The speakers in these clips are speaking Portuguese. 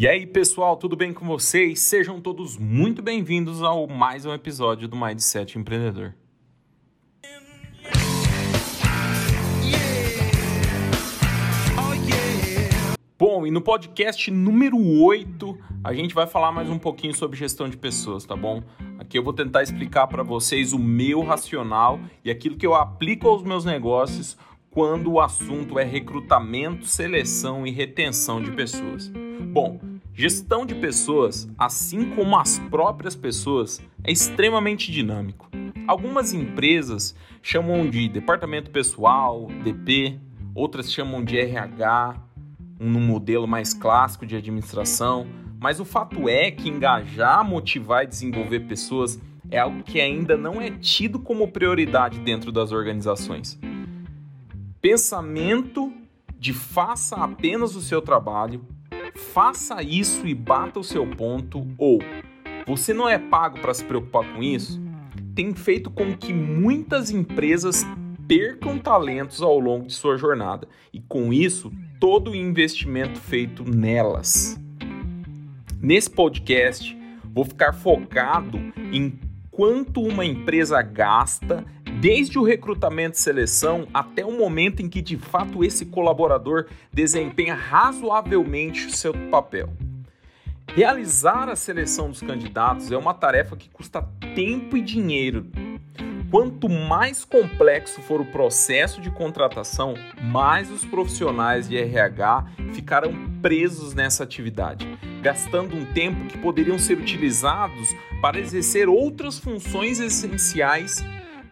E aí, pessoal, tudo bem com vocês? Sejam todos muito bem-vindos ao mais um episódio do Mindset Empreendedor. Bom, e no podcast número 8, a gente vai falar mais um pouquinho sobre gestão de pessoas, tá bom? Aqui eu vou tentar explicar para vocês o meu racional e aquilo que eu aplico aos meus negócios quando o assunto é recrutamento, seleção e retenção de pessoas. Bom, gestão de pessoas, assim como as próprias pessoas, é extremamente dinâmico. Algumas empresas chamam de departamento pessoal, DP, outras chamam de RH, num modelo mais clássico de administração, mas o fato é que engajar, motivar e desenvolver pessoas é algo que ainda não é tido como prioridade dentro das organizações. Pensamento de faça apenas o seu trabalho, faça isso e bata o seu ponto, ou você não é pago para se preocupar com isso, tem feito com que muitas empresas percam talentos ao longo de sua jornada e com isso todo o investimento feito nelas. Nesse podcast, vou ficar focado em quanto uma empresa gasta desde o recrutamento e seleção até o momento em que de fato esse colaborador desempenha razoavelmente o seu papel. Realizar a seleção dos candidatos é uma tarefa que custa tempo e dinheiro Quanto mais complexo for o processo de contratação, mais os profissionais de RH ficarão presos nessa atividade, gastando um tempo que poderiam ser utilizados para exercer outras funções essenciais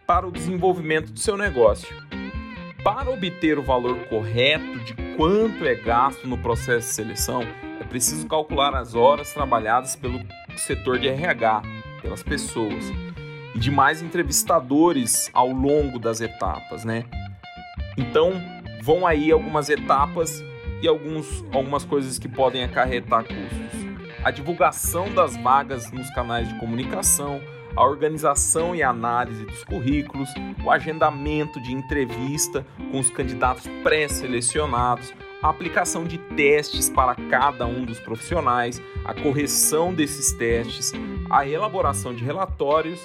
para o desenvolvimento do seu negócio. Para obter o valor correto de quanto é gasto no processo de seleção, é preciso calcular as horas trabalhadas pelo setor de RH, pelas pessoas e de mais entrevistadores ao longo das etapas, né? Então, vão aí algumas etapas e alguns, algumas coisas que podem acarretar custos. A divulgação das vagas nos canais de comunicação, a organização e análise dos currículos, o agendamento de entrevista com os candidatos pré-selecionados, a aplicação de testes para cada um dos profissionais, a correção desses testes, a elaboração de relatórios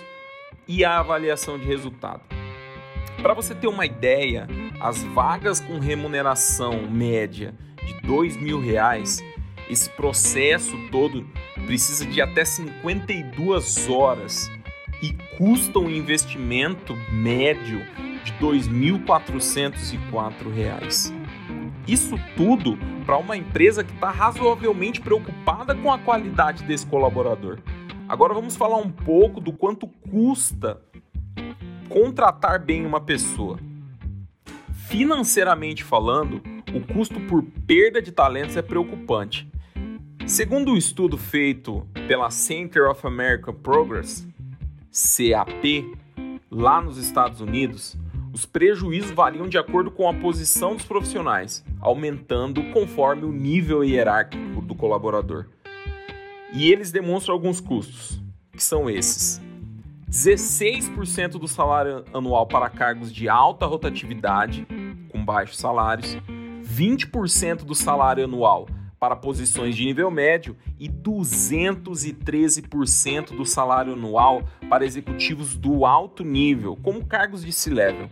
e a avaliação de resultado. Para você ter uma ideia, as vagas com remuneração média de dois mil reais, esse processo todo precisa de até 52 horas e custa um investimento médio de R$ 2.404. Isso tudo para uma empresa que está razoavelmente preocupada com a qualidade desse colaborador. Agora vamos falar um pouco do quanto custa contratar bem uma pessoa. Financeiramente falando, o custo por perda de talentos é preocupante. Segundo o um estudo feito pela Center of American Progress, CAP, lá nos Estados Unidos, os prejuízos variam de acordo com a posição dos profissionais, aumentando conforme o nível hierárquico do colaborador. E eles demonstram alguns custos, que são esses: 16% do salário anual para cargos de alta rotatividade, com baixos salários, 20% do salário anual para posições de nível médio e 213% do salário anual para executivos do alto nível, como cargos de C-level.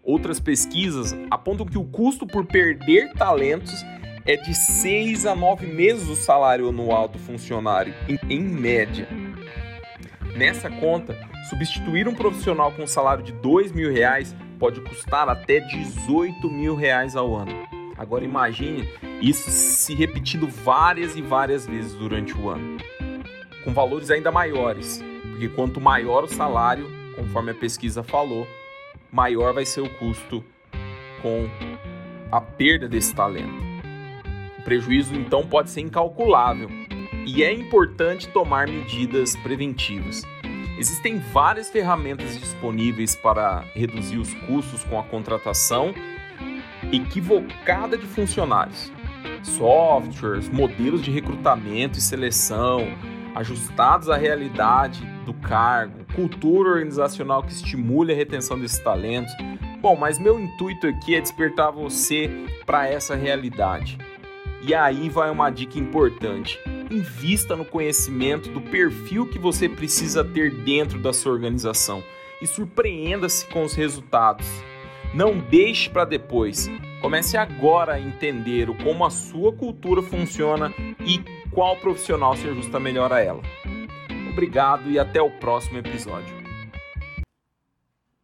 Outras pesquisas apontam que o custo por perder talentos é de 6 a 9 meses o salário anual do funcionário, em, média. Nessa conta, substituir um profissional com um salário de 2 mil reais pode custar até 18 mil reais ao ano. Agora imagine isso se repetindo várias e várias vezes durante o ano, com valores ainda maiores, porque quanto maior o salário, conforme a pesquisa falou, maior vai ser o custo com a perda desse talento. O prejuízo então pode ser incalculável e é importante tomar medidas preventivas. Existem várias ferramentas disponíveis para reduzir os custos com a contratação equivocada de funcionários. Softwares, modelos de recrutamento e seleção, ajustados à realidade do cargo, cultura organizacional que estimule a retenção desses talentos. Bom, mas meu intuito aqui é despertar você para essa realidade. E aí vai uma dica importante: invista no conhecimento do perfil que você precisa ter dentro da sua organização e surpreenda-se com os resultados. Não deixe para depois. Comece agora a entender como a sua cultura funciona e qual profissional se ajusta melhor a ela. Obrigado e até o próximo episódio.